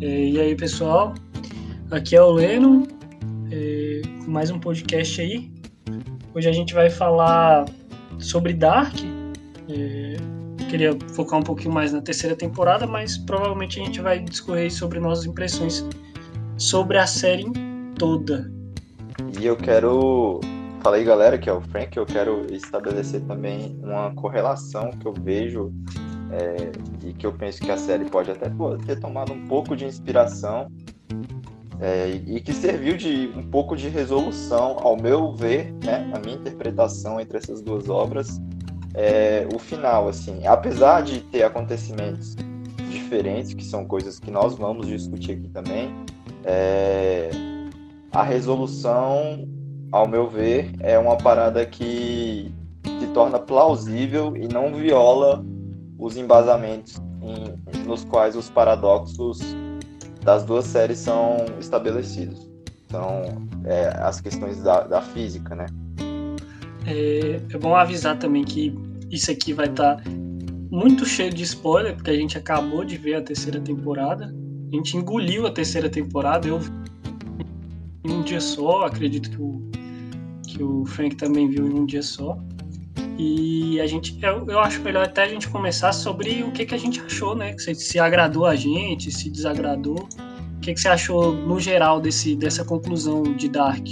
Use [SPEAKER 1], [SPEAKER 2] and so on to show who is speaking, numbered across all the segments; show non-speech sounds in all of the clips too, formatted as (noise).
[SPEAKER 1] É, e aí, pessoal, aqui é o Leno, é, com mais um podcast aí. Hoje a gente vai falar sobre Dark. É, queria focar um pouquinho mais na terceira temporada, mas provavelmente a gente vai discorrer sobre nossas impressões sobre a série toda.
[SPEAKER 2] E eu quero. Falei, galera, que é o Frank. Eu quero estabelecer também uma correlação que eu vejo é, e que eu penso que a série pode até ter tomado um pouco de inspiração é, e que serviu de um pouco de resolução, ao meu ver, né, a minha interpretação entre essas duas obras, é, o final, assim, apesar de ter acontecimentos diferentes, que são coisas que nós vamos discutir aqui também, é, a resolução, ao meu ver, é uma parada que se torna plausível e não viola os embasamentos em, nos quais os paradoxos das duas séries são estabelecidos. São é, as questões da, da física, né?
[SPEAKER 1] É, é, bom avisar também que isso aqui vai estar tá muito cheio de spoiler, porque a gente acabou de ver a terceira temporada. A gente engoliu a terceira temporada, eu em um dia só, acredito que o, que o Frank também viu em um dia só. E a gente, eu, eu acho melhor até a gente começar sobre o que, que a gente achou, né? Se, se agradou a gente, se desagradou. O que, que você achou no geral desse, dessa conclusão de Dark?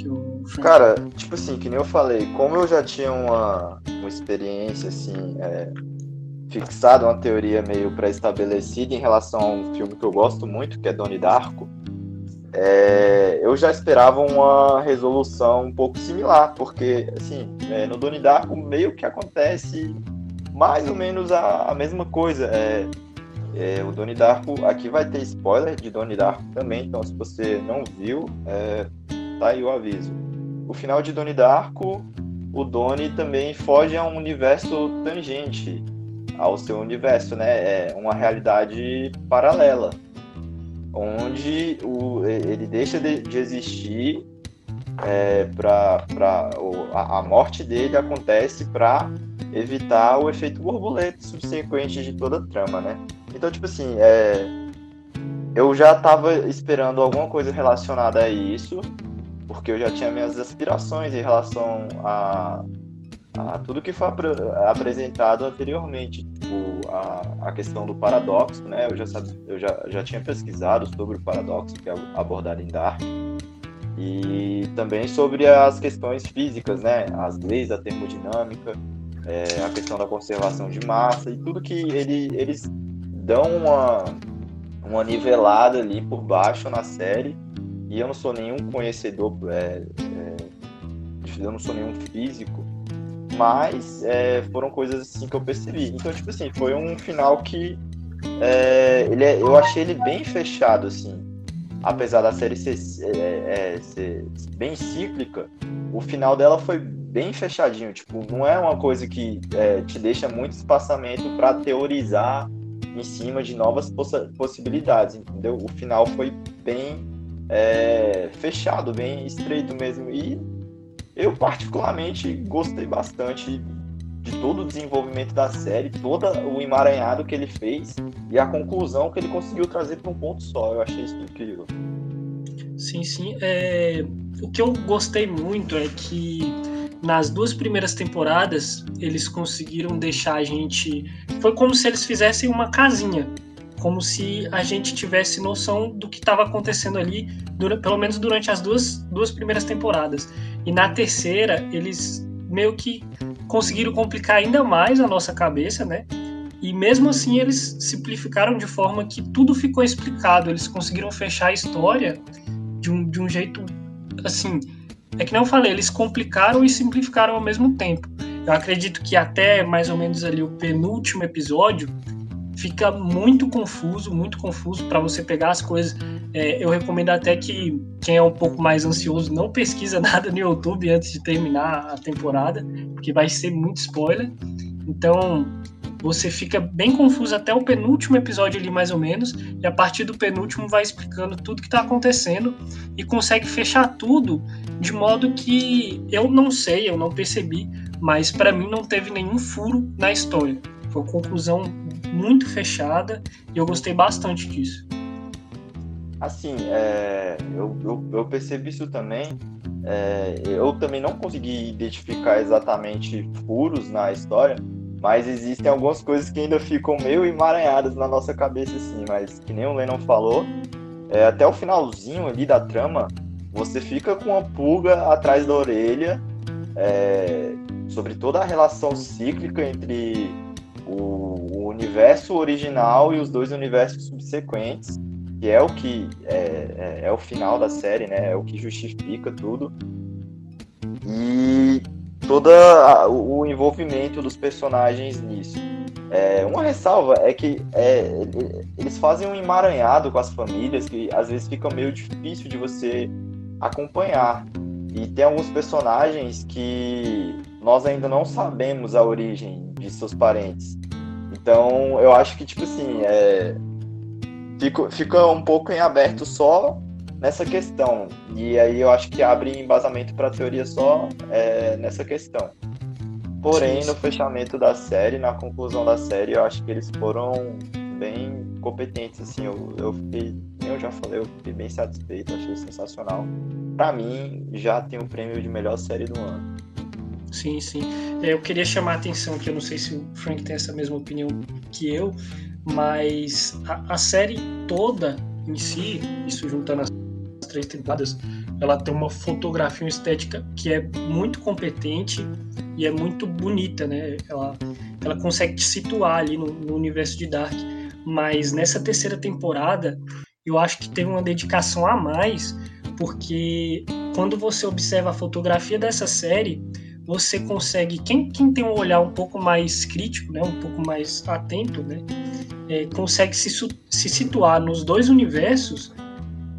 [SPEAKER 2] Cara, tipo assim, que nem eu falei, como eu já tinha uma, uma experiência assim, é, fixada, uma teoria meio pré-estabelecida em relação a um filme que eu gosto muito, que é Donnie Darko, é, eu já esperava uma resolução um pouco similar, porque assim, é, no Donnie Darko meio que acontece mais ou menos a, a mesma coisa. É, é, o Donnie Darko, aqui vai ter spoiler de Donnie Darko também, então se você não viu, é, tá aí o aviso. O final de Donnie Darko, o Donnie também foge a um universo tangente ao seu universo, né? É uma realidade paralela onde o, ele deixa de, de existir é, para a, morte dele acontece para evitar o efeito borboleta subsequente de toda a trama, né? Então, tipo assim, é, eu já estava esperando alguma coisa relacionada a isso, porque eu já tinha minhas aspirações em relação a, a tudo que foi ap apresentado anteriormente, tipo a, a questão do paradoxo, né? Eu já sabia, eu já, já tinha pesquisado sobre o paradoxo que é abordado em Dark e também sobre as questões físicas, né? As leis da termodinâmica, é, a questão da conservação de massa e tudo que ele, eles dão uma uma nivelada ali por baixo na série e eu não sou nenhum conhecedor é, é, eu não sou nenhum físico mas é, foram coisas assim que eu percebi. Então, tipo assim, foi um final que é, ele é, eu achei ele bem fechado, assim. Apesar da série ser, é, é, ser, bem cíclica, o final dela foi bem fechadinho. Tipo, não é uma coisa que é, te deixa muito espaçamento para teorizar em cima de novas poss possibilidades, entendeu? O final foi bem é, fechado, bem estreito mesmo. E eu, particularmente, gostei bastante de todo o desenvolvimento da série, todo o emaranhado que ele fez e a conclusão que ele conseguiu trazer para um ponto só. Eu achei isso incrível.
[SPEAKER 1] Sim, sim. É... O que eu gostei muito é que nas duas primeiras temporadas eles conseguiram deixar a gente. Foi como se eles fizessem uma casinha como se a gente tivesse noção do que estava acontecendo ali, pelo menos durante as duas, duas primeiras temporadas. E na terceira, eles meio que conseguiram complicar ainda mais a nossa cabeça, né? E mesmo assim, eles simplificaram de forma que tudo ficou explicado. Eles conseguiram fechar a história de um, de um jeito assim. É que não falei, eles complicaram e simplificaram ao mesmo tempo. Eu acredito que até mais ou menos ali o penúltimo episódio, fica muito confuso, muito confuso para você pegar as coisas. É, eu recomendo até que quem é um pouco mais ansioso não pesquisa (laughs) nada no YouTube antes de terminar a temporada, porque vai ser muito spoiler. Então você fica bem confuso até o penúltimo episódio ali mais ou menos, e a partir do penúltimo vai explicando tudo que está acontecendo e consegue fechar tudo de modo que eu não sei, eu não percebi, mas para mim não teve nenhum furo na história. Foi uma conclusão muito fechada e eu gostei bastante disso.
[SPEAKER 2] assim, é, eu, eu, eu, percebi isso também. É, eu também não consegui identificar exatamente furos na história, mas existem algumas coisas que ainda ficam meio emaranhadas na nossa cabeça, assim. Mas que nem o Lennon falou, é, até o finalzinho ali da trama, você fica com uma pulga atrás da orelha é, sobre toda a relação cíclica entre o, o, universo original e os dois universos subsequentes, que é o que é, é, é o final da série, né? É o que justifica tudo. E todo o envolvimento dos personagens nisso. É, uma ressalva é que é, eles fazem um emaranhado com as famílias que às vezes fica meio difícil de você acompanhar. E tem alguns personagens que nós ainda não sabemos a origem de seus parentes. Então eu acho que, tipo assim, é, fica, fica um pouco em aberto só nessa questão. E aí eu acho que abre embasamento para a teoria só é, nessa questão. Porém, no fechamento da série, na conclusão da série, eu acho que eles foram bem competentes, assim, eu, eu fiquei, eu já falei, eu fiquei bem satisfeito, achei sensacional. Para mim, já tem o prêmio de melhor série do ano.
[SPEAKER 1] Sim, sim. É, eu queria chamar a atenção que eu não sei se o Frank tem essa mesma opinião que eu, mas a, a série toda em si, isso juntando as três temporadas, ela tem uma fotografia, uma estética que é muito competente e é muito bonita, né? Ela, ela consegue te situar ali no, no universo de Dark. Mas nessa terceira temporada, eu acho que tem uma dedicação a mais, porque quando você observa a fotografia dessa série, você consegue, quem, quem tem um olhar um pouco mais crítico, né, um pouco mais atento, né, é, consegue se, se situar nos dois universos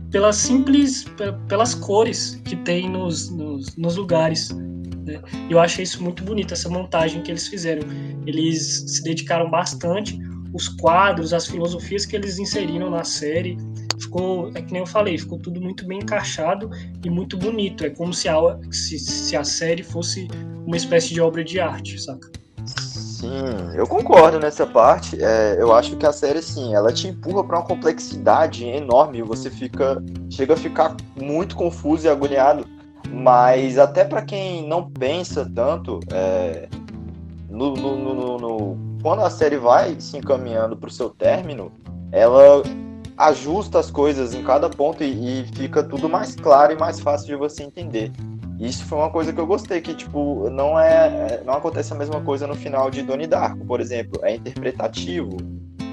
[SPEAKER 1] pelas simples pelas cores que tem nos, nos, nos lugares. Né? Eu achei isso muito bonito, essa montagem que eles fizeram. Eles se dedicaram bastante, os quadros, as filosofias que eles inseriram na série. Ficou, é que nem eu falei, ficou tudo muito bem encaixado e muito bonito. É como se a, se, se a série fosse uma espécie de obra de arte, saca?
[SPEAKER 2] Sim, eu concordo nessa parte. É, eu acho que a série, sim, ela te empurra para uma complexidade enorme. Você fica, chega a ficar muito confuso e agoniado. Mas até para quem não pensa tanto, é, no, no, no, no, quando a série vai se encaminhando para o seu término, ela ajusta as coisas em cada ponto e, e fica tudo mais claro e mais fácil de você entender. Isso foi uma coisa que eu gostei, que, tipo, não é. Não acontece a mesma coisa no final de Donnie Darko, por exemplo. É interpretativo.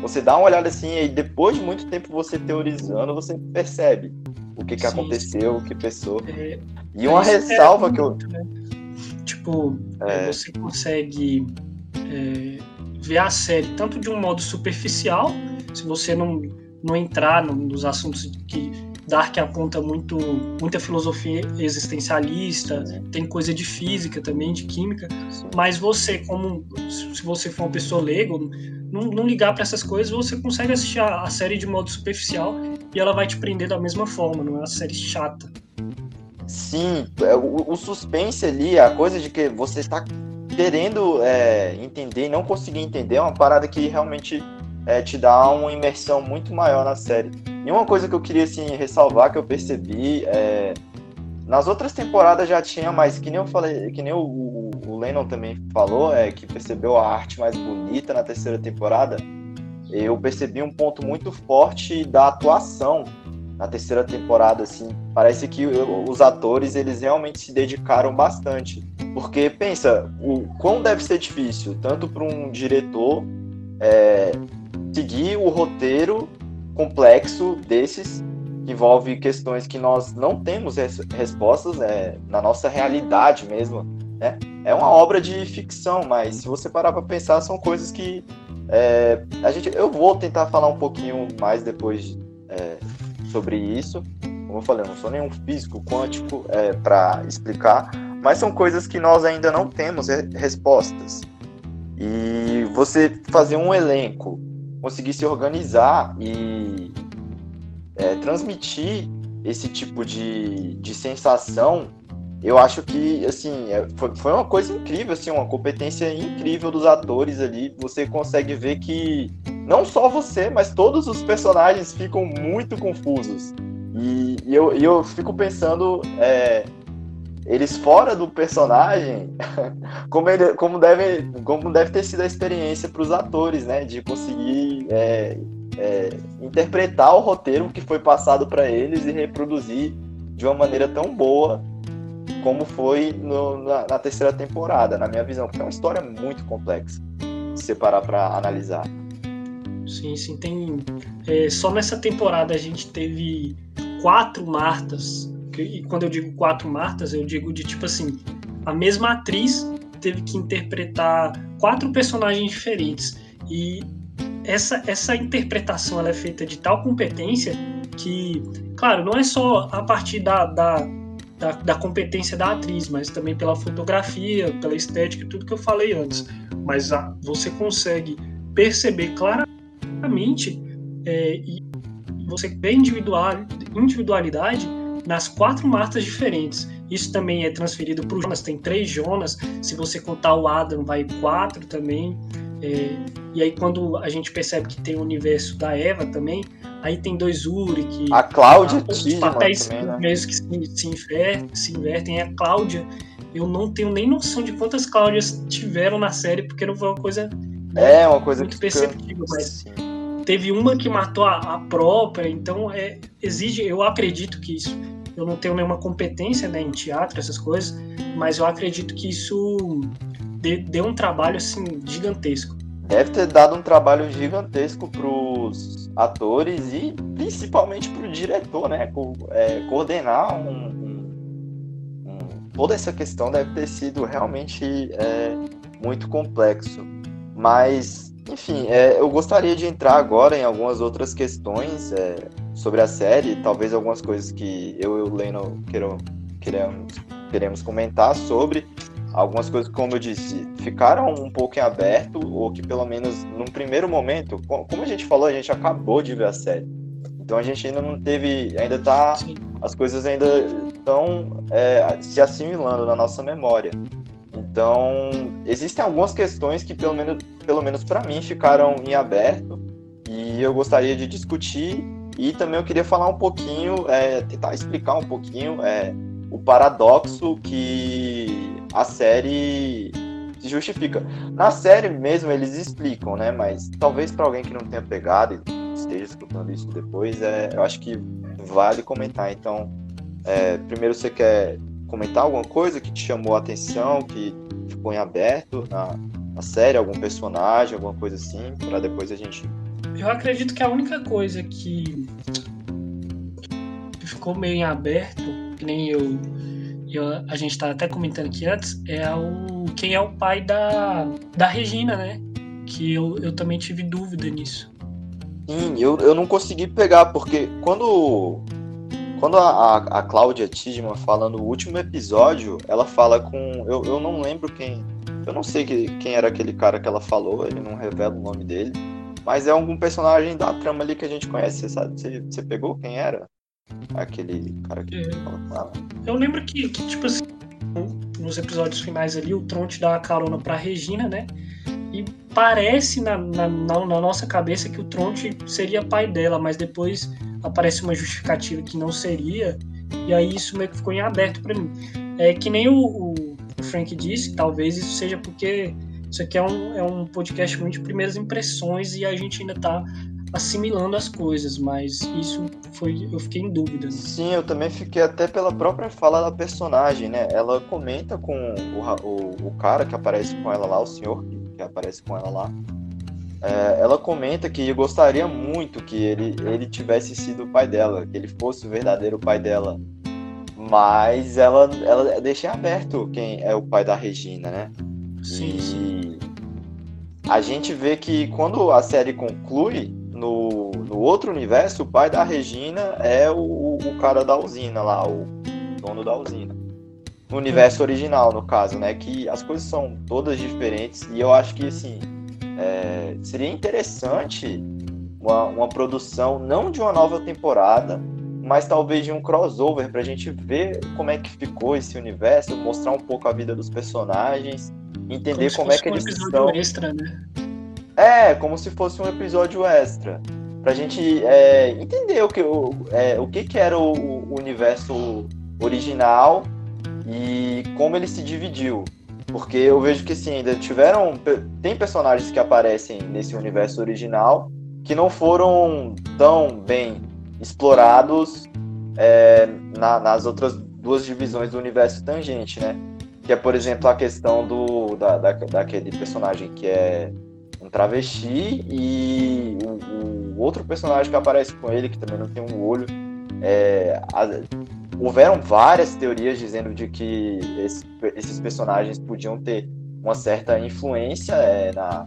[SPEAKER 2] Você dá uma olhada assim e depois de muito tempo você teorizando, você percebe o que, que sim, aconteceu, o que pensou. É, e uma ressalva é que eu. Né?
[SPEAKER 1] Tipo, é. você consegue é, ver a série tanto de um modo superficial, se você não, não entrar nos assuntos que Dark aponta muito muita filosofia existencialista, tem coisa de física também, de química, mas você, como se você for uma pessoa leiga, não, não ligar para essas coisas, você consegue assistir a, a, série de modo superficial e ela vai te prender da mesma forma, não é uma série chata.
[SPEAKER 2] Sim, é, o, o suspense ali, a coisa de que você está querendo é, entender e não conseguir entender, é uma parada que realmente é, te dá uma imersão muito maior na série. E uma coisa que eu queria assim, ressalvar, que eu percebi, é, nas outras temporadas já tinha, mas que nem eu falei, que nem o, o, o Lennon também falou, é que percebeu a arte mais bonita na terceira temporada. Eu percebi um ponto muito forte da atuação na terceira temporada, assim. Parece que os atores, eles realmente se dedicaram bastante. Porque, pensa, o quão deve ser difícil, tanto para um diretor é, seguir o roteiro complexo desses, que envolve questões que nós não temos res respostas né, na nossa realidade mesmo. Né? É uma obra de ficção, mas se você parar para pensar, são coisas que é, a gente, eu vou tentar falar um pouquinho mais depois é, sobre isso. Como eu falei, eu não sou nenhum físico quântico é, para explicar, mas são coisas que nós ainda não temos respostas. E você fazer um elenco conseguir se organizar e é, transmitir esse tipo de, de sensação, eu acho que assim é, foi, foi uma coisa incrível, assim, uma competência incrível dos atores ali. Você consegue ver que não só você, mas todos os personagens ficam muito confusos. E, e eu, eu fico pensando, é, eles fora do personagem, (laughs) como, ele, como, deve, como deve ter sido a experiência para os atores, né? De conseguir é, é, interpretar o roteiro que foi passado para eles e reproduzir de uma maneira tão boa como foi no, na, na, terceira temporada, na minha visão, porque é uma história muito complexa se separar para analisar.
[SPEAKER 1] Sim, sim, tem. É, só nessa temporada a gente teve quatro Martas. E quando eu digo quatro Martas, eu digo de tipo assim: a mesma atriz teve que interpretar quatro personagens diferentes. E essa, essa interpretação ela é feita de tal competência que, claro, não é só a partir da, da, da, da competência da atriz, mas também pela fotografia, pela estética tudo que eu falei antes. Mas a, você consegue perceber claramente claramente é, e você vê individual, individualidade nas quatro marcas diferentes. Isso também é transferido para o Jonas, tem três Jonas, se você contar o Adam, vai quatro também. É, e aí, quando a gente percebe que tem o universo da Eva também, aí tem dois Uri, que.
[SPEAKER 2] A Cláudia,
[SPEAKER 1] a, os papéis também, né? mesmo que se, se, invertem, se invertem. É a Cláudia, eu não tenho nem noção de quantas Cláudias tiveram na série, porque não foi uma coisa.
[SPEAKER 2] É, uma coisa
[SPEAKER 1] muito perceptível, mas. Teve uma que matou a, a própria, então é, exige, eu acredito que isso, eu não tenho nenhuma competência né, em teatro, essas coisas, mas eu acredito que isso dê, dê um trabalho assim gigantesco.
[SPEAKER 2] Deve ter dado um trabalho gigantesco para os atores e principalmente para o diretor, né? Co é, coordenar um, um, um, toda essa questão deve ter sido realmente é, muito complexo. Mas enfim, é, eu gostaria de entrar agora em algumas outras questões é, sobre a série, talvez algumas coisas que eu e o Leno queiram, queremos, queremos comentar sobre. Algumas coisas, como eu disse, ficaram um pouco em aberto, ou que pelo menos num primeiro momento, como a gente falou, a gente acabou de ver a série. Então a gente ainda não teve, ainda tá, as coisas ainda estão é, se assimilando na nossa memória. Então, existem algumas questões que, pelo menos, pelo menos para mim, ficaram em aberto e eu gostaria de discutir. E também eu queria falar um pouquinho, é, tentar explicar um pouquinho é, o paradoxo que a série se justifica. Na série mesmo eles explicam, né? Mas talvez para alguém que não tenha pegado e esteja escutando isso depois, é, eu acho que vale comentar. Então, é, primeiro você quer comentar alguma coisa que te chamou a atenção, que ficou em aberto na, na série, algum personagem, alguma coisa assim, para depois a gente.
[SPEAKER 1] Eu acredito que a única coisa que, que ficou meio em aberto, que nem eu, eu a gente tá até comentando aqui antes, é o quem é o pai da, da Regina, né? Que eu, eu também tive dúvida nisso.
[SPEAKER 2] Sim, eu, eu não consegui pegar, porque quando quando a, a, a Cláudia Tidman fala no último episódio, ela fala com. Eu, eu não lembro quem. Eu não sei que, quem era aquele cara que ela falou, ele não revela o nome dele. Mas é algum personagem da trama ali que a gente conhece, você sabe? Você, você pegou quem era? Aquele cara que é. fala.
[SPEAKER 1] Eu lembro que, que, tipo assim, nos episódios finais ali, o Tronte dá a carona pra Regina, né? E parece na, na, na, nossa cabeça que o Tronte seria pai dela, mas depois aparece uma justificativa que não seria, e aí isso meio que ficou em aberto para mim. É que nem o, o, Frank disse, talvez isso seja porque isso aqui é um, é um podcast muito de primeiras impressões e a gente ainda está assimilando as coisas, mas isso foi eu fiquei em dúvida. Né?
[SPEAKER 2] Sim, eu também fiquei até pela própria fala da personagem, né? Ela comenta com o, o, o cara que aparece com ela lá, o senhor que, que aparece com ela lá, é, ela comenta que gostaria muito que ele, ele tivesse sido o pai dela, que ele fosse o verdadeiro pai dela. Mas ela, ela deixa aberto quem é o pai da Regina, né?
[SPEAKER 1] Sim, e sim.
[SPEAKER 2] a gente vê que quando a série conclui, no, no outro universo, o pai da Regina é o, o cara da usina lá, o dono da usina. No universo original, no caso, né? Que as coisas são todas diferentes e eu acho que, assim, é, seria interessante uma, uma produção, não de uma nova temporada, mas talvez de um crossover para a gente ver como é que ficou esse universo, mostrar um pouco a vida dos personagens, entender como, como é que eles
[SPEAKER 1] um estão. Extra, né?
[SPEAKER 2] É, como se fosse um episódio extra. Pra gente é, entender o que, o, é, o que, que era o, o universo original e como ele se dividiu. Porque eu vejo que sim, ainda tiveram. Tem personagens que aparecem nesse universo original que não foram tão bem explorados é, na, nas outras duas divisões do universo tangente, né? Que é, por exemplo, a questão do, da, da, daquele personagem que é um travesti e o, o, outro personagem que aparece com ele, que também não tem um olho. É, houveram várias teorias dizendo de que esse, esses personagens podiam ter uma certa influência é, na,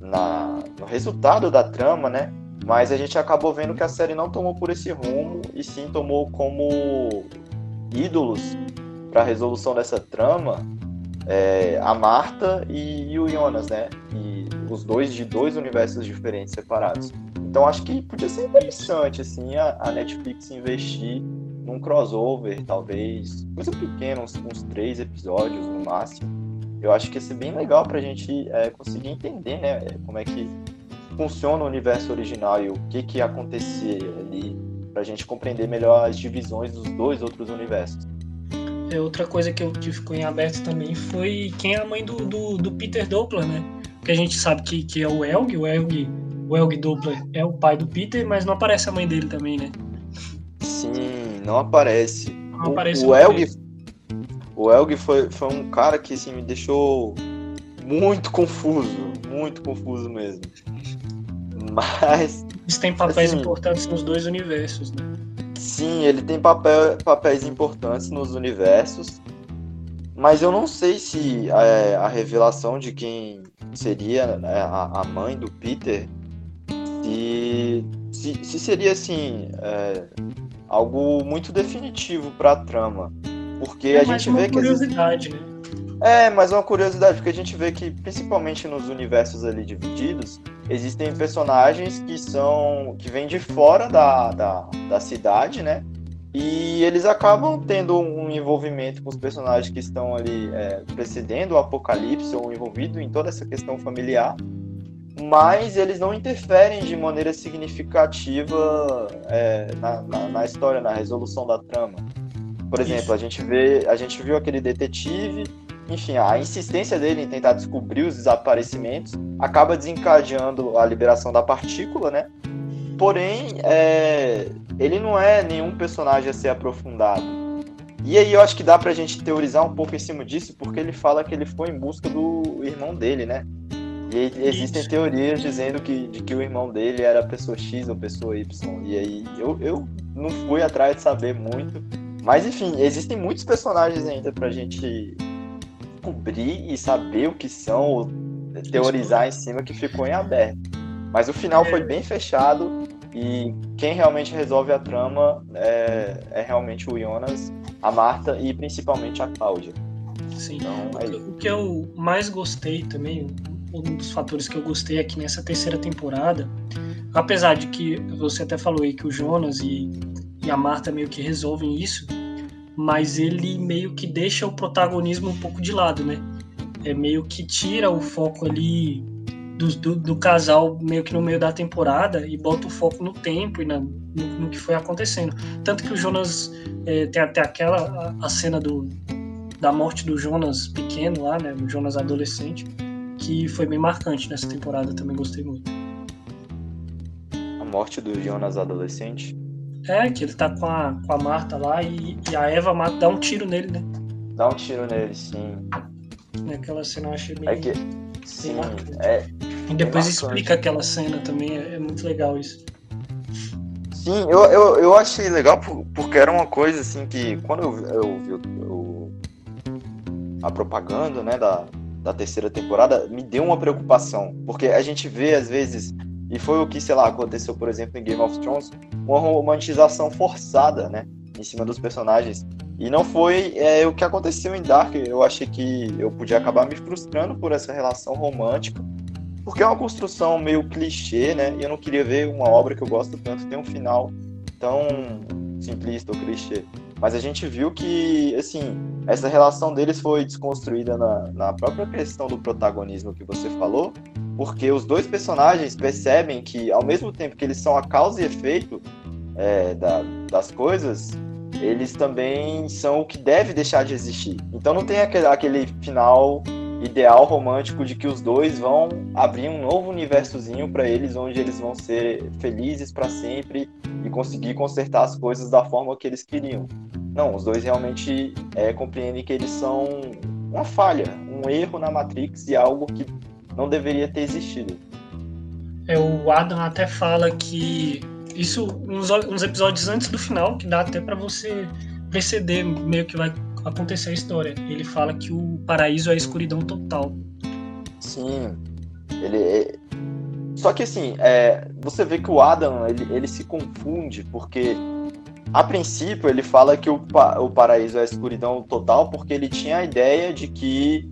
[SPEAKER 2] na, no resultado da trama, né? Mas a gente acabou vendo que a série não tomou por esse rumo e sim tomou como ídolos para a resolução dessa trama é, a Marta e, e, o Jonas, né? E os dois de dois universos diferentes separados. Então acho que podia ser interessante assim a, a Netflix investir num crossover, talvez, coisa pequena, uns, uns três episódios no máximo. Eu acho que ia ser bem legal para a gente é, conseguir entender, né, como é que funciona o universo original e o que que acontecia ali, para a gente compreender melhor as divisões dos dois outros universos.
[SPEAKER 1] É, outra coisa que, eu, que ficou em aberto também foi quem é a mãe do, do, do Peter Doppler, né? Porque a gente sabe que, que é o Elg, o Elg, o Elg Doppler é o pai do Peter, mas não aparece a mãe dele também, né?
[SPEAKER 2] Não aparece.
[SPEAKER 1] Não aparece
[SPEAKER 2] o, o Elg, o Elg foi, foi um cara que assim, me deixou muito confuso, muito confuso mesmo. Mas.
[SPEAKER 1] Eles têm papéis assim, importantes nos dois universos, né?
[SPEAKER 2] Sim, ele tem papel, papéis importantes nos universos. Mas eu não sei se é, a revelação de quem seria né, a, a mãe do Peter se, se, se seria assim é, algo muito definitivo para a trama, porque é a gente vê
[SPEAKER 1] que curiosidade, né?
[SPEAKER 2] É, mas uma curiosidade, porque a gente vê que, principalmente nos universos ali divididos, existem personagens que são. que vêm de fora da, da, da cidade, né? E eles acabam tendo um envolvimento com os personagens que estão ali é, precedendo o apocalipse ou envolvido em toda essa questão familiar, mas eles não interferem de maneira significativa é, na, na, na história, na resolução da trama. Por exemplo, a gente vê, a gente viu aquele detetive enfim, a insistência dele em tentar descobrir os desaparecimentos acaba desencadeando a liberação da partícula, né? Porém, é... ele não é nenhum personagem a ser aprofundado. E aí eu acho que dá pra gente teorizar um pouco em cima disso, porque ele fala que ele foi em busca do irmão dele, né? E existem Isso. teorias dizendo que, de que o irmão dele era pessoa X ou pessoa Y. E aí eu, eu não fui atrás de saber muito. Mas enfim, existem muitos personagens ainda pra gente descobrir e saber o que são, teorizar em cima que ficou em aberto. Mas o final foi bem fechado e quem realmente resolve a trama é, é realmente o Jonas, a Marta e principalmente a Cláudia.
[SPEAKER 1] Sim. Então, é o que eu mais gostei também, um dos fatores que eu gostei aqui nessa terceira temporada, apesar de que você até falou aí que o Jonas e, e a Marta meio que resolvem isso, mas ele meio que deixa o protagonismo um pouco de lado, né? É meio que tira o foco ali do, do, do casal meio que no meio da temporada e bota o foco no tempo e na, no, no, que foi acontecendo. Tanto que o Jonas é, tem até aquela a, a, cena do, da morte do Jonas pequeno lá, né? O Jonas adolescente, que foi bem marcante nessa temporada, também gostei muito.
[SPEAKER 2] A morte do Jonas adolescente?
[SPEAKER 1] É, que ele tá com a, com a Marta lá e, e a Eva mata, dá um tiro nele, né?
[SPEAKER 2] Dá um tiro nele, sim.
[SPEAKER 1] Aquela cena eu achei bem.
[SPEAKER 2] É que, sim, é.
[SPEAKER 1] E depois explica aquela cena também, é, é, muito legal isso.
[SPEAKER 2] Sim, eu, eu, eu achei legal porque era uma coisa assim que quando eu, eu vi o, a propaganda né, da, da terceira temporada, me deu uma preocupação. Porque a gente vê, às vezes, e foi o que, sei lá, aconteceu, por exemplo, em Game of Thrones, uma romantização forçada, né? Em cima dos personagens. E não foi é, o que aconteceu em Dark. Eu achei que eu podia acabar me frustrando por essa relação romântica. Porque é uma construção meio clichê, né? E eu não queria ver uma obra que eu gosto tanto ter um final tão simplista ou clichê. Mas a gente viu que, assim, essa relação deles foi desconstruída na, na própria questão do protagonismo que você falou porque os dois personagens percebem que, ao mesmo tempo que eles são a causa e efeito é, da, das coisas, eles também são o que deve deixar de existir. Então não tem aquele, aquele final ideal romântico de que os dois vão abrir um novo universozinho para eles, onde eles vão ser felizes para sempre e conseguir consertar as coisas da forma que eles queriam. Não, os dois realmente é, compreendem que eles são uma falha, um erro na Matrix e algo que não deveria ter existido.
[SPEAKER 1] É, o Adam até fala que isso uns, uns episódios antes do final, que dá até para você perceber meio que vai acontecer a história. Ele fala que o paraíso é a escuridão total.
[SPEAKER 2] Sim. Ele é... Só que assim, é... você vê que o Adam ele, ele se confunde, porque a princípio ele fala que o, pa... o paraíso é a escuridão total, porque ele tinha a ideia de que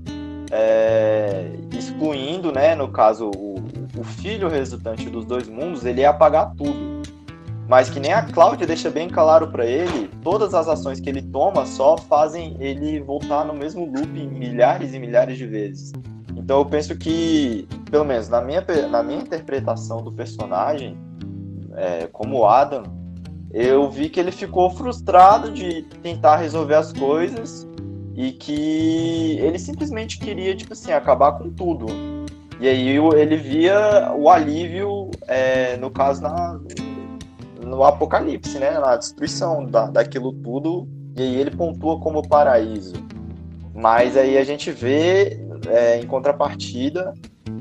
[SPEAKER 2] é... excluindo, né, no caso, o, o filho resultante dos dois mundos, ele ia apagar tudo mas que nem a Cláudia deixa bem claro para ele, todas as ações que ele toma só fazem ele voltar no mesmo loop milhares e milhares de vezes. Então eu penso que, pelo menos na minha, na minha interpretação do personagem, é, como Adam, eu vi que ele ficou frustrado de tentar resolver as coisas e que ele simplesmente queria, tipo assim, acabar com tudo. E aí ele via o alívio, é, no caso, na, no apocalipse, né? Na destruição da, daquilo tudo. E aí ele pontua como paraíso. Mas aí a gente vê, é, em contrapartida,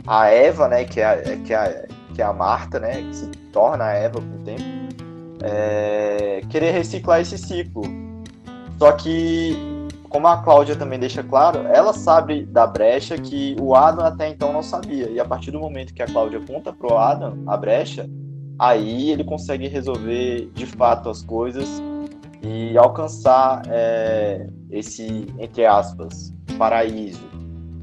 [SPEAKER 2] a Eva, né? Que é, que, é, que é a Marta, né? Que se torna a Eva com o tempo. É, querer reciclar esse ciclo. Só que, como a Cláudia também deixa claro, ela sabe da brecha que o Adam até então não sabia. E a partir do momento que a Cláudia conta pro Adam a brecha, aí ele consegue resolver de fato as coisas e alcançar é, esse, entre aspas, paraíso.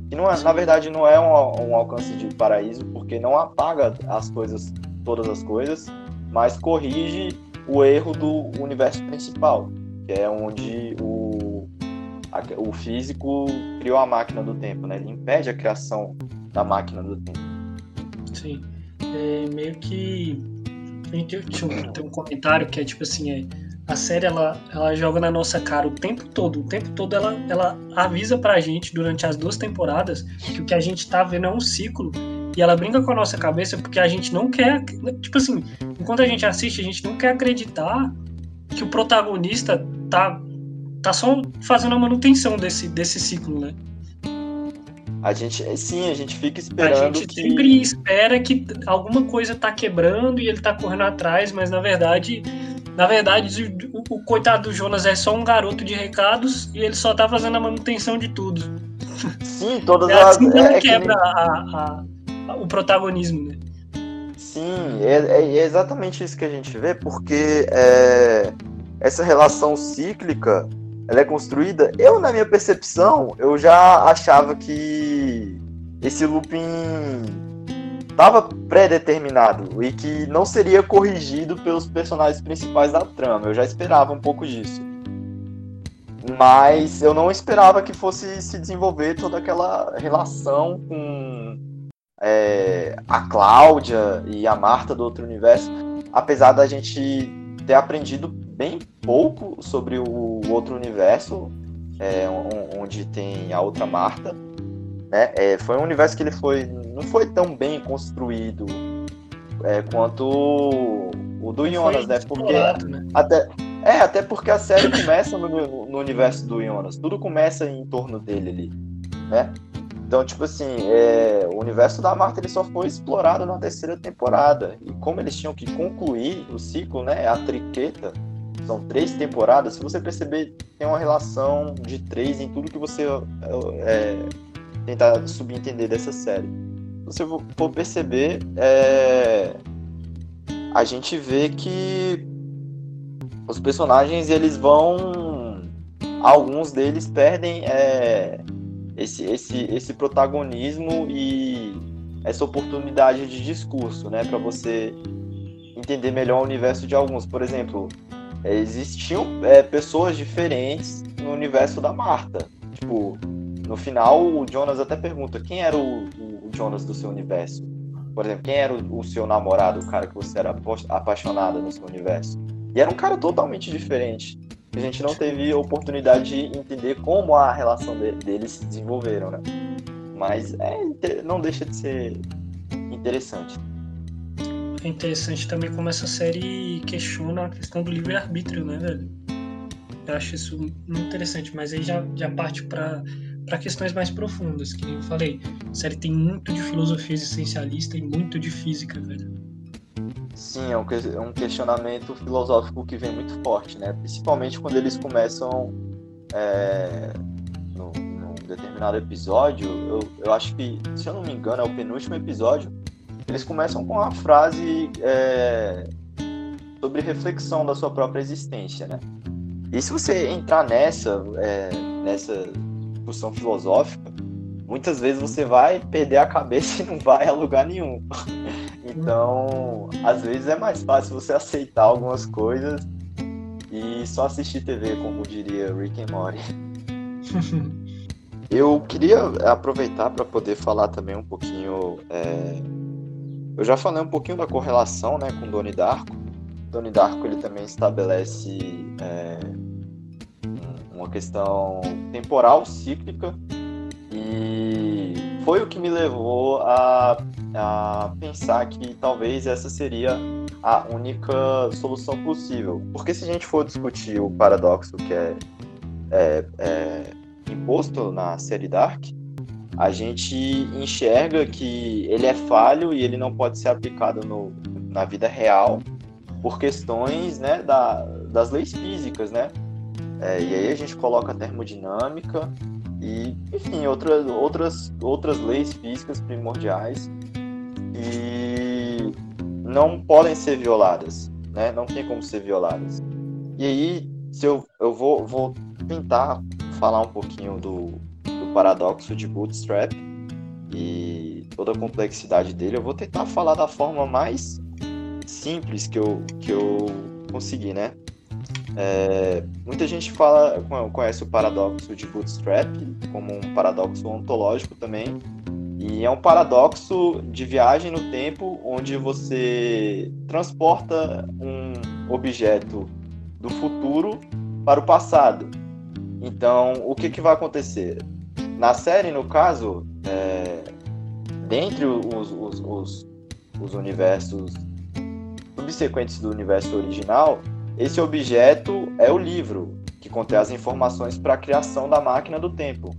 [SPEAKER 2] Que não é, na verdade não é um, um, alcance de paraíso, porque não apaga as coisas, todas as coisas, mas corrige o erro do universo principal, que é onde o, a, o físico criou a máquina do tempo, né? Ele impede a criação da máquina do tempo.
[SPEAKER 1] Sim. É meio que tem um comentário que é tipo assim, é, a série ela, ela joga na nossa cara o tempo todo, o tempo todo ela, ela avisa pra gente durante as duas temporadas que o que a gente tá vendo é um ciclo e ela brinca com a nossa cabeça porque a gente não quer, tipo assim, enquanto a gente assiste, a gente não quer acreditar que o protagonista tá tá só fazendo a manutenção desse desse ciclo, né?
[SPEAKER 2] A gente, sim, a gente fica esperando.
[SPEAKER 1] A gente que... sempre espera que alguma coisa tá quebrando e ele tá correndo atrás, mas na verdade, na verdade, o, o coitado do Jonas é só um garoto de recados e ele só tá fazendo a manutenção de tudo.
[SPEAKER 2] Sim, todas
[SPEAKER 1] é
[SPEAKER 2] as.
[SPEAKER 1] Assim é, quebra que... a, a, a, o protagonismo, né?
[SPEAKER 2] Sim, é, é, é, exatamente isso que a gente vê, porque é, essa relação cíclica ela é construída. Eu, na minha percepção, eu já achava que esse looping estava pré-determinado e que não seria corrigido pelos personagens principais da trama. Eu já esperava um pouco disso. Mas eu não esperava que fosse se desenvolver toda aquela relação com é, a Cláudia e a Marta do outro universo. Apesar da gente ter aprendido bem pouco sobre o outro universo, é, onde tem a outra Marta. Né? É, foi um universo que ele foi não foi tão bem construído é, quanto o do Jonas, né? Porque né? até é até porque a série começa no, no, universo do Jonas, tudo começa em torno dele ali, né? Então, tipo assim, é, o universo da Marta ele só foi explorado na terceira temporada. E como eles tinham que concluir o ciclo, né? A triqueta, são três temporadas. Se você perceber, tem uma relação de três em tudo que você é, tentar subentender dessa série. Se você for perceber, é, a gente vê que os personagens eles vão. Alguns deles perdem. É, esse, esse, esse protagonismo e essa oportunidade de discurso, né, para você entender melhor o universo de alguns. Por exemplo, é, existiam é, pessoas diferentes no universo da Marta. Tipo, no final o Jonas até pergunta quem era o, o Jonas do seu universo. Por exemplo, quem era o, o seu namorado, o cara que você era apaixonada no seu universo? E era um cara totalmente diferente. A gente não teve oportunidade de entender como a relação de, deles se desenvolveram, né? Mas é, não deixa de ser interessante.
[SPEAKER 1] É interessante também como essa série questiona a questão do livre-arbítrio, né, velho? Eu acho isso muito interessante, mas aí já, já parte para para questões mais profundas, que eu falei. A série tem muito de filosofia existencialista e muito de física, velho.
[SPEAKER 2] Sim, é um, é um questionamento filosófico que vem muito forte, né? Principalmente quando eles começam é, no, num determinado episódio. Eu, eu acho que, se eu não me engano, é o penúltimo episódio. Eles começam com uma frase é, sobre reflexão da sua própria existência, né? E se você entrar nessa, é, nessa discussão filosófica, muitas vezes você vai perder a cabeça (laughs) e não vai a lugar nenhum. Então, às vezes é mais fácil você aceitar algumas coisas e só assistir TV, como diria Rick and Morty. (laughs) Eu queria aproveitar para poder falar também um pouquinho. É... Eu já falei um pouquinho da correlação né, com Doni Darko. Doni Darko ele também estabelece é uma questão temporal, cíclica, e foi o que me levou a, a pensar que talvez essa seria a única solução possível. Porque se a gente for discutir o paradoxo que é, é, é imposto na série Dark, a gente enxerga que ele é falho e ele não pode ser aplicado no, na vida real por questões né, da, das leis físicas, né? É, e aí a gente coloca a termodinâmica e, enfim, outras, outras, outras leis físicas primordiais que não podem ser violadas, né? Não tem como ser violadas. E aí, se eu, eu vou, vou tentar falar um pouquinho do, do paradoxo de Bootstrap e toda a complexidade dele, eu vou tentar falar da forma mais simples que eu, que eu consegui, né? É, muita gente fala, conhece o paradoxo de Bootstrap como um paradoxo ontológico também, e é um paradoxo de viagem no tempo onde você transporta um objeto do futuro para o passado. Então, o que, que vai acontecer? Na série, no caso, é, dentre os, os, os, os universos subsequentes do universo original, esse objeto é o livro, que contém as informações para a criação da máquina do tempo.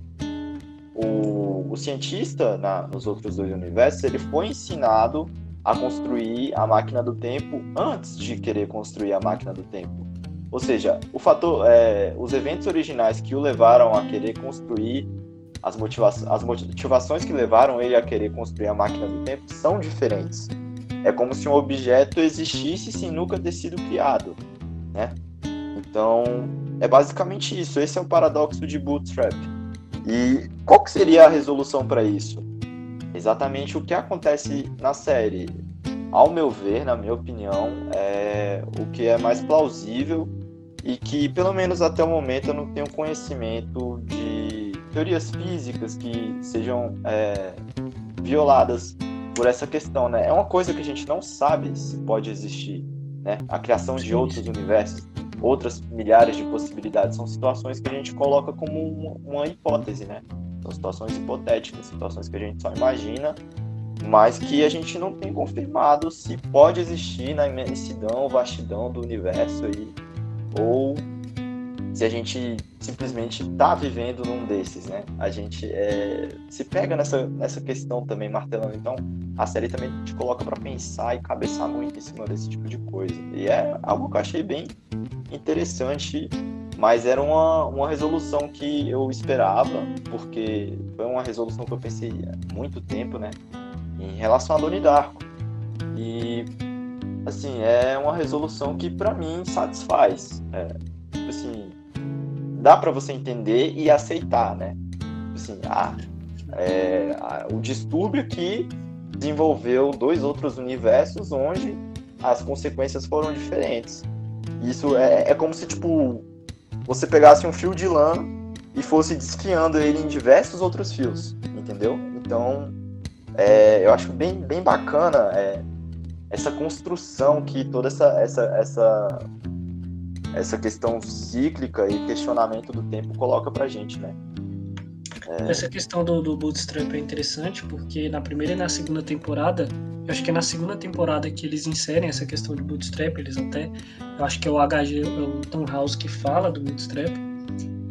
[SPEAKER 2] O, o cientista, na, nos outros dois universos, ele foi ensinado a construir a máquina do tempo antes de querer construir a máquina do tempo. Ou seja, o fator, é, os eventos originais que o levaram a querer construir as, motiva as motivações que levaram ele a querer construir a máquina do tempo são diferentes. É como se um objeto existisse sem nunca ter sido criado né? Então, é basicamente isso. Esse é o paradoxo de Bootstrap. E qual que seria a resolução para isso? Exatamente o que acontece na série. Ao meu ver, na minha opinião, é o que é mais plausível e que, pelo menos até o momento, eu não tenho conhecimento de teorias físicas que sejam é, violadas por essa questão, né? É uma coisa que a gente não sabe se pode existir né? A criação de outros universos, outras milhares de possibilidades, são situações que a gente coloca como uma, hipótese, né? São situações hipotéticas, situações que a gente só imagina, mas que a gente não tem confirmado se pode existir na imensidão, vastidão do universo aí, ou se a gente simplesmente está vivendo num desses, né? A gente é, se pega nessa, nessa questão também, martelando. Então, a série também te coloca para pensar e cabeçar muito em cima desse tipo de coisa. E é algo que eu achei bem interessante, mas era uma, uma resolução que eu esperava, porque foi uma resolução que eu pensei há muito tempo, né? Em relação a Donnie Darko. E, assim, é uma resolução que para mim satisfaz. É, assim, dá para você entender e aceitar, né? Assim, ah, é, o distúrbio que desenvolveu dois outros universos onde as consequências foram diferentes. Isso é, é como se, tipo, você pegasse um fio de lã e fosse desfiando ele em diversos outros fios, entendeu? Então, é, eu acho bem, bem bacana é, essa construção que toda essa, essa, essa, essa questão cíclica e questionamento do tempo coloca pra gente, né?
[SPEAKER 1] É... Essa questão do, do Bootstrap é interessante porque na primeira e na segunda temporada, eu acho que é na segunda temporada que eles inserem essa questão de Bootstrap, eles até, eu acho que é o HG, é o Tom House que fala do Bootstrap,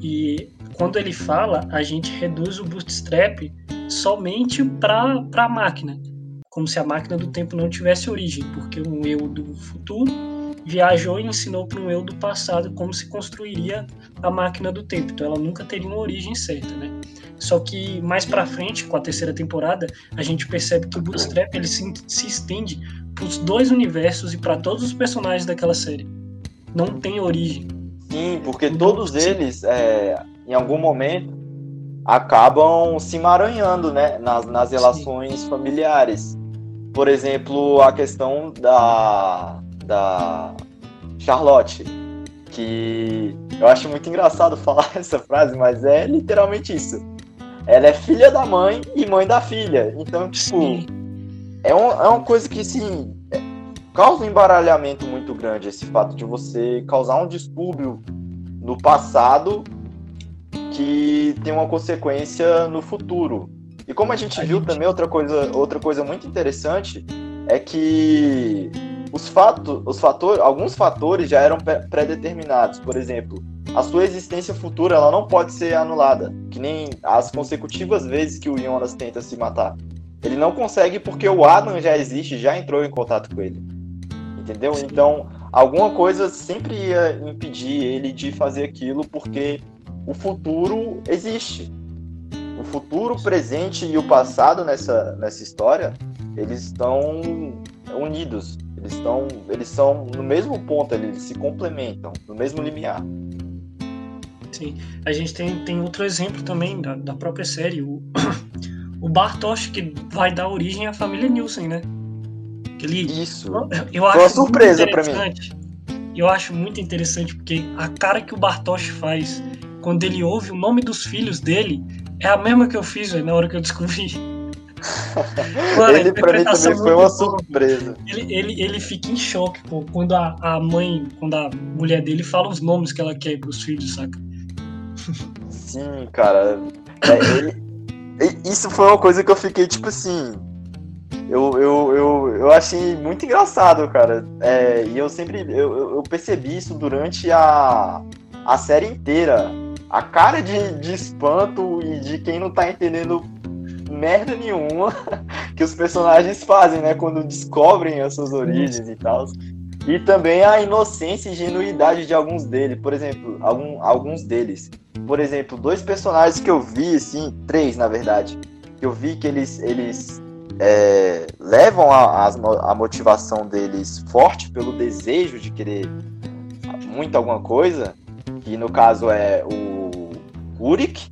[SPEAKER 1] e quando ele fala, a gente reduz o Bootstrap somente para a máquina, como se a máquina do tempo não tivesse origem, porque um eu do futuro viajou e ensinou para um eu do passado como se construiria a máquina do tempo. Então ela nunca teria uma origem certa, né? Só que mais para frente, com a terceira temporada, a gente percebe que o Bootstrap ele se, se estende para os dois universos e para todos os personagens daquela série. Não tem origem.
[SPEAKER 2] Sim, porque todos eles, é, em algum momento, acabam se emaranhando né, nas, nas relações Sim. familiares. Por exemplo, a questão da, da Charlotte, que eu acho muito engraçado (laughs) falar essa frase, mas é literalmente isso. Ela é filha da mãe e mãe da filha. Então, tipo, é, um, é uma coisa que, assim, é, causa um embaralhamento muito grande esse fato de você causar um distúrbio no passado que tem uma consequência no futuro. E como a gente viu também outra coisa, outra coisa muito interessante é que os fatos, os fatores, alguns fatores já eram pré-determinados. Por exemplo, a sua existência futura ela não pode ser anulada, que nem as consecutivas vezes que o Jonas tenta se matar. Ele não consegue porque o Adam já existe, já entrou em contato com ele. Entendeu? Então, alguma coisa sempre ia impedir ele de fazer aquilo porque o futuro existe. O futuro, o presente e o passado nessa, nessa história, eles estão unidos. Eles estão, eles são no mesmo ponto, eles se complementam, no mesmo limiar.
[SPEAKER 1] Sim. A gente tem, tem outro exemplo também da, da própria série, o, (coughs) o Bartosz, que vai dar origem à família Nielsen, né?
[SPEAKER 2] Ele, Isso. Eu, eu acho uma surpresa para mim.
[SPEAKER 1] Eu acho muito interessante porque a cara que o Bartosz faz quando ele ouve o nome dos filhos dele é a mesma que eu fiz véio, na hora que eu descobri.
[SPEAKER 2] Mano, ele pra mim também foi uma surpresa.
[SPEAKER 1] Ele, ele, ele fica em choque, pô, quando a, a mãe, quando a mulher dele fala os nomes que ela quer pros filhos, saca?
[SPEAKER 2] Sim, cara. É, ele, isso foi uma coisa que eu fiquei tipo assim. Eu, eu, eu, eu achei muito engraçado, cara. É, e eu sempre eu, eu percebi isso durante a, a série inteira. A cara de, de espanto e de quem não tá entendendo merda nenhuma (laughs) que os personagens fazem, né? Quando descobrem as suas origens e tal. E também a inocência e ingenuidade de alguns deles. Por exemplo, algum, alguns deles. Por exemplo, dois personagens que eu vi, assim, três na verdade, que eu vi que eles, eles é, levam a, a, a motivação deles forte pelo desejo de querer muito alguma coisa, que no caso é o Urik,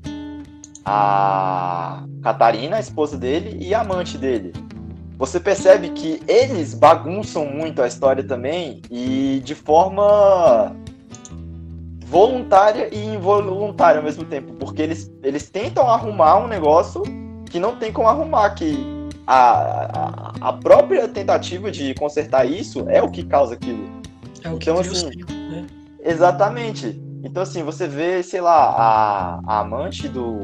[SPEAKER 2] a Catarina, a esposa dele, e a amante dele você percebe que eles bagunçam muito a história também e de forma voluntária e involuntária ao mesmo tempo, porque eles, eles tentam arrumar um negócio que não tem como arrumar, que a, a, a própria tentativa de consertar isso é o que causa aquilo.
[SPEAKER 1] É o que então, assim, né?
[SPEAKER 2] Exatamente. Então, assim, você vê, sei lá, a, a amante do,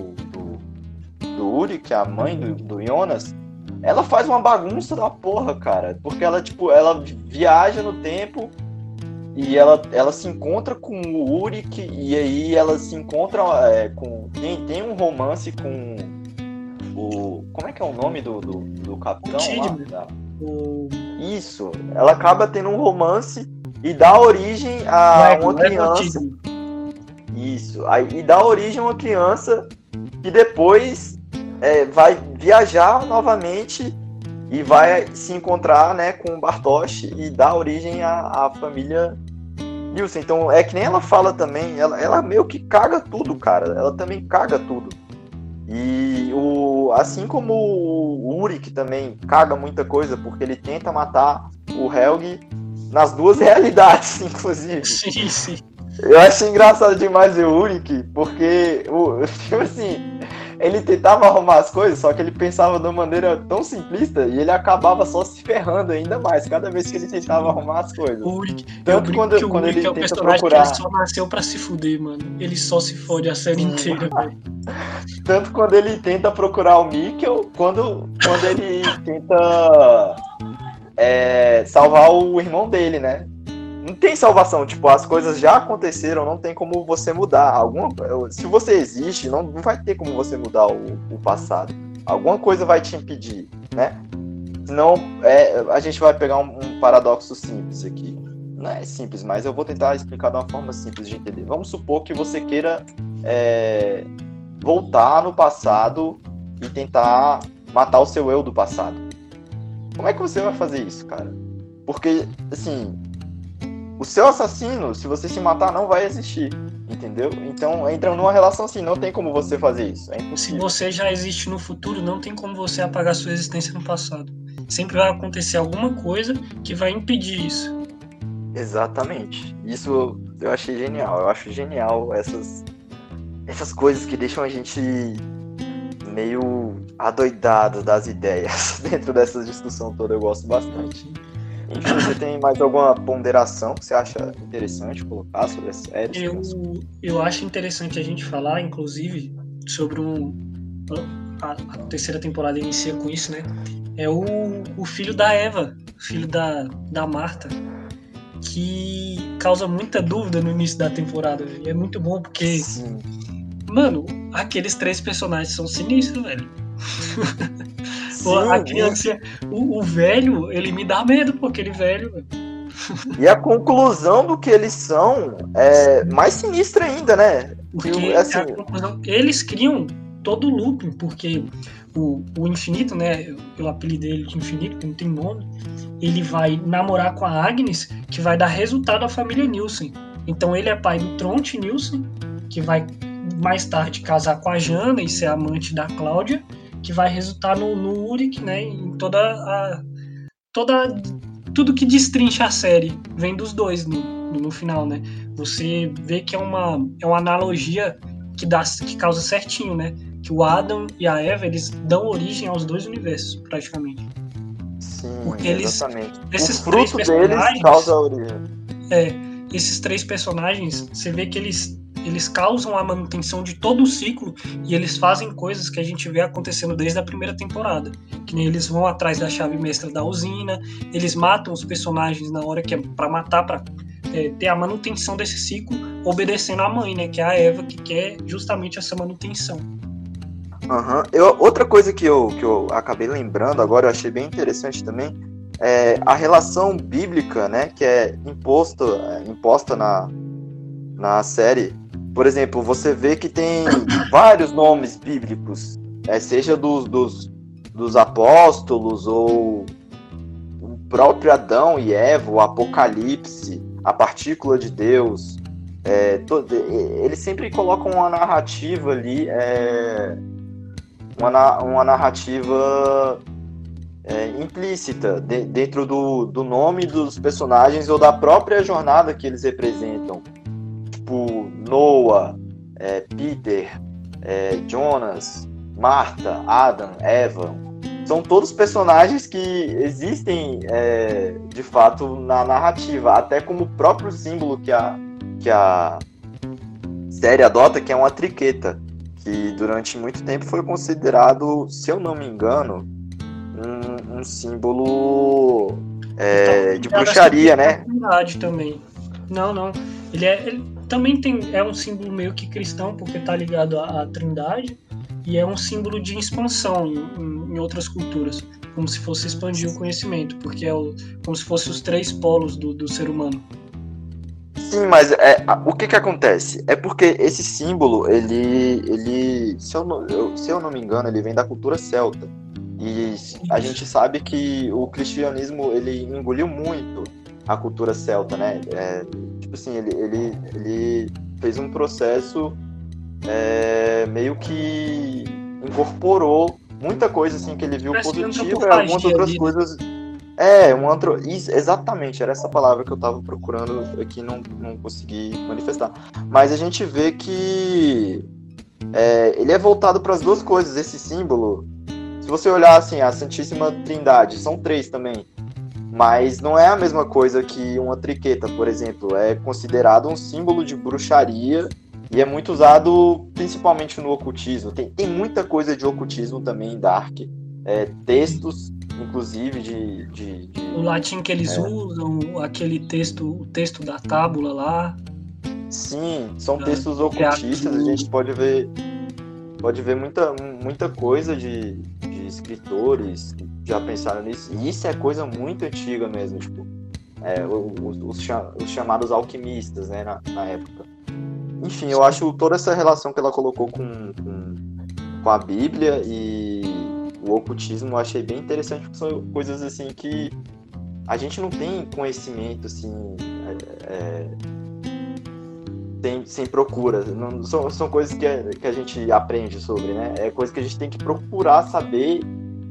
[SPEAKER 2] do, Uri, que é a mãe do, do Jonas, ela faz uma bagunça da porra, cara. Porque ela, tipo, ela viaja no tempo e ela, ela se encontra com o Urik e aí ela se encontra é, com. Tem, tem um romance com o. Como é que é o nome do, do, do capitão lá? O... Isso. Ela acaba tendo um romance e dá origem a uma criança. Isso. Aí, e dá origem a uma criança que depois é, vai viajar novamente e vai se encontrar né, com o Bartosz e dar origem à, à família Nilson. Então é que nem ela fala também, ela, ela meio que caga tudo, cara. Ela também caga tudo. E o, assim como o Uri, também caga muita coisa, porque ele tenta matar o Helg nas duas (laughs) realidades, inclusive.
[SPEAKER 1] Sim, sim.
[SPEAKER 2] Eu acho engraçado demais o Uric, porque o (laughs) tipo assim, ele tentava arrumar as coisas, só que ele pensava de uma maneira tão simplista e ele acabava só se ferrando ainda mais cada vez que ele tentava arrumar as coisas.
[SPEAKER 1] O Rick,
[SPEAKER 2] Tanto
[SPEAKER 1] eu
[SPEAKER 2] quando,
[SPEAKER 1] que o
[SPEAKER 2] quando
[SPEAKER 1] Rick
[SPEAKER 2] ele
[SPEAKER 1] é o
[SPEAKER 2] tenta procurar.
[SPEAKER 1] que ele só nasceu pra se fuder, mano. Ele só se fode a série inteira, (laughs) velho.
[SPEAKER 2] Tanto quando ele tenta procurar o Mikkel, quando, quando ele tenta é, salvar o irmão dele, né? Não tem salvação, tipo, as coisas já aconteceram, não tem como você mudar. Alguma, se você existe, não, não vai ter como você mudar o, o passado. Alguma coisa vai te impedir, né? Senão, é, a gente vai pegar um, um paradoxo simples aqui. Não é simples, mas eu vou tentar explicar de uma forma simples de entender. Vamos supor que você queira é, voltar no passado e tentar matar o seu eu do passado. Como é que você vai fazer isso, cara? Porque, assim, o seu assassino, se você se matar, não vai existir. Entendeu? Então entra numa relação assim, não tem como você fazer isso. É
[SPEAKER 1] Se você já existe no futuro, não tem como você apagar sua existência no passado. Sempre vai acontecer alguma coisa que vai impedir isso.
[SPEAKER 2] Exatamente. Isso eu achei genial. Eu acho genial essas, essas coisas que deixam a gente meio adoidado das (laughs) ideias dentro dessa discussão toda. Eu gosto bastante. Você (coughs) tem mais alguma ponderação que você acha interessante colocar sobre as séries?
[SPEAKER 1] Eu, eu acho interessante a gente falar, inclusive, sobre um. A, a terceira temporada inicia com isso, né? É o, o filho da Eva, filho da, da Marta, que causa muita dúvida no início da temporada. E é muito bom porque,
[SPEAKER 2] Sim.
[SPEAKER 1] mano, aqueles três personagens são sinistros, velho. (laughs)
[SPEAKER 2] Sim,
[SPEAKER 1] a criança, o, o velho, ele me dá medo, pô, aquele velho.
[SPEAKER 2] E a conclusão do que eles são é mais sinistra ainda, né?
[SPEAKER 1] Porque
[SPEAKER 2] Eu, assim,
[SPEAKER 1] a conclusão, eles criam todo o looping, porque o, o infinito, né? Eu, eu apelidei ele de infinito, que não tem nome. Ele vai namorar com a Agnes, que vai dar resultado à família Nielsen. Então ele é pai do Tronte Nielsen, que vai mais tarde casar com a Jana e ser amante da Cláudia, que vai resultar no, no Uric, né? Em toda a. toda tudo que destrincha a série vem dos dois no, no final, né? Você vê que é uma, é uma analogia que, dá, que causa certinho, né? Que o Adam e a Eva, eles dão origem aos dois universos, praticamente.
[SPEAKER 2] sim,
[SPEAKER 1] porque eles-
[SPEAKER 2] exatamente.
[SPEAKER 1] esses
[SPEAKER 2] o fruto
[SPEAKER 1] três
[SPEAKER 2] deles
[SPEAKER 1] personagens-
[SPEAKER 2] causa a origem.
[SPEAKER 1] É, esses três personagens, você vê que eles, eles causam a manutenção de todo o ciclo e eles fazem coisas que a gente vê acontecendo desde a primeira temporada. Que nem eles vão atrás da chave mestra da usina, eles matam os personagens na hora que é pra matar, pra é, ter a manutenção desse ciclo, obedecendo a mãe, né? Que é a Eva, que quer justamente essa manutenção.
[SPEAKER 2] Aham. Eu, outra coisa que eu, que eu acabei lembrando agora, eu achei bem interessante também, é a relação bíblica, né, que é imposta, é, imposta na, na série. Por exemplo, você vê que tem vários nomes bíblicos, é, seja dos, dos, dos apóstolos ou o próprio Adão e Eva, o Apocalipse, a partícula de Deus. É, to- eles sempre colocam uma narrativa ali, é, uma, uma narrativa é, implícita de- dentro do, do nome dos personagens ou da própria jornada que eles representam. Tipo, Noah, é, Peter, é, Jonas, Marta, Adam, Eva. São todos personagens que existem é, de fato na narrativa, até como o próprio símbolo que a, que a série adota, que é uma triqueta que durante muito tempo foi considerado, se eu não me engano, um, um símbolo é, de bruxaria, né?
[SPEAKER 1] Verdade também. Não, não. Ele, é, ele também tem, é um símbolo meio que cristão, porque tá ligado à, à Trindade, e é um símbolo de expansão em, em outras culturas, como se fosse expandir o conhecimento, porque é o, como se fosse os três polos do, do ser humano.
[SPEAKER 2] Sim, mas é, o que que acontece? É porque esse símbolo, ele, ele se, eu não, eu- se eu não me engano, ele vem da cultura celta. E a gente sabe que o cristianismo, ele engoliu muito a cultura celta, né? É, assim, ele, ele, ele fez um processo é, meio que incorporou muita coisa assim que ele viu
[SPEAKER 1] Parece
[SPEAKER 2] positiva e algumas outras
[SPEAKER 1] ali, né?
[SPEAKER 2] coisas é, um antro... Exatamente, era essa palavra que eu tava procurando aqui e não, não consegui manifestar. Mas a gente vê que é, ele é voltado para as duas coisas. Esse símbolo, se você olhar assim, a Santíssima Trindade, são três também. Mas não é a mesma coisa que uma triqueta, por exemplo. É considerado um símbolo de bruxaria e é muito usado principalmente no ocultismo. Tem, tem muita coisa de ocultismo também em Dark. É, textos, inclusive, de, de, de,
[SPEAKER 1] O latim que eles é. usam, aquele texto, o texto da tábula lá.
[SPEAKER 2] Sim, são ah, textos ocultistas, a gente pode ver pode ver muita, muita coisa de, de escritores já pensaram nisso. E isso é coisa muito antiga mesmo, tipo, é, os, os, os, chamados alquimistas, né, na, na, época. Enfim, eu acho toda essa relação que ela colocou com, com, com a Bíblia e o ocultismo eu achei bem interessante, porque são coisas assim que a gente não tem conhecimento assim. É, é sem, sem procura. Não, são, são coisas que a, que a gente aprende sobre, né? É coisa que a gente tem que procurar saber.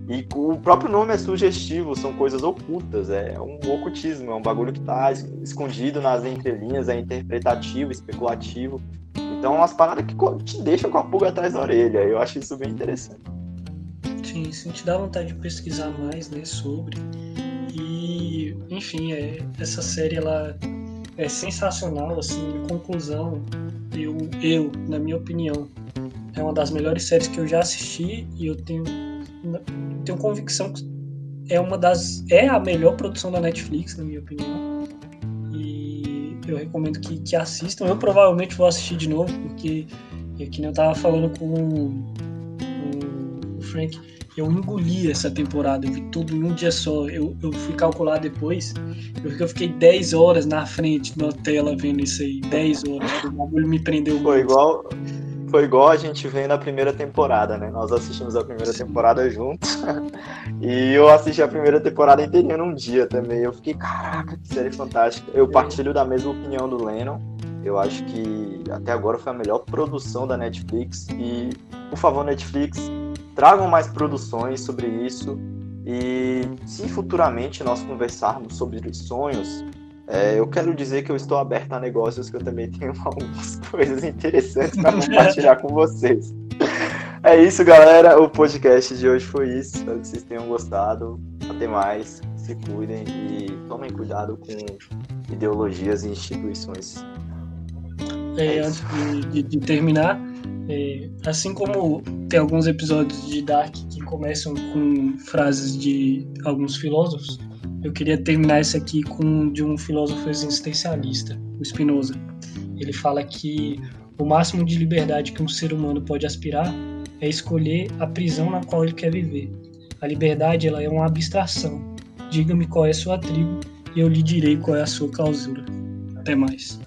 [SPEAKER 2] E o próprio nome é sugestivo, são coisas ocultas, é um ocultismo, é um bagulho que está escondido nas entrelinhas, é interpretativo, especulativo. Então, umas paradas que te deixam com a pulga atrás da orelha. Eu acho isso bem interessante.
[SPEAKER 1] Sim, sim, te dá vontade de pesquisar mais né, sobre. E, enfim, é, essa série ela é sensacional, assim, em conclusão, eu, eu, na minha opinião, é uma das melhores séries que eu já assisti e eu tenho, tenho convicção que é uma das é a melhor produção da Netflix, na minha opinião. E eu recomendo que, que assistam. Eu provavelmente vou assistir de novo, porque, é que nem eu tava falando com, com o Frank, eu engoli essa temporada, eu vi tudo em um dia só. Eu, eu fui calcular depois, eu, eu fiquei 10 horas na frente da tela vendo isso aí, 10 horas. O bagulho me prendeu
[SPEAKER 2] Foi muito. igual. Foi igual a gente vendo a primeira temporada, né? Nós assistimos a primeira temporada juntos. (laughs) e eu assisti a primeira temporada inteirinha num dia também. Eu fiquei, caraca, que série fantástica. Eu partilho da mesma opinião do Lennon. Eu acho que até agora foi a melhor produção da Netflix. E, por favor, Netflix, tragam mais produções sobre isso. E se futuramente nós conversarmos sobre sonhos, é, eu quero dizer que eu estou aberto a negócios, que eu também tenho (laughs) algumas coisas interessantes para compartilhar com vocês. É isso, galera. O podcast de hoje foi isso. Espero que vocês tenham gostado. Até mais. Se cuidem e tomem cuidado com ideologias e instituições.
[SPEAKER 1] É, é antes de, de, terminar, é, assim como tem alguns episódios de Dark que começam com frases de alguns filósofos, eu queria terminar esse aqui com de um filósofo existencialista, o Spinoza. Ele fala que o máximo de liberdade que um ser humano pode aspirar é escolher a prisão na qual ele quer viver. A liberdade ela é uma abstração. Diga-me qual é a sua tribo e eu lhe direi qual é a sua clausura. Até mais.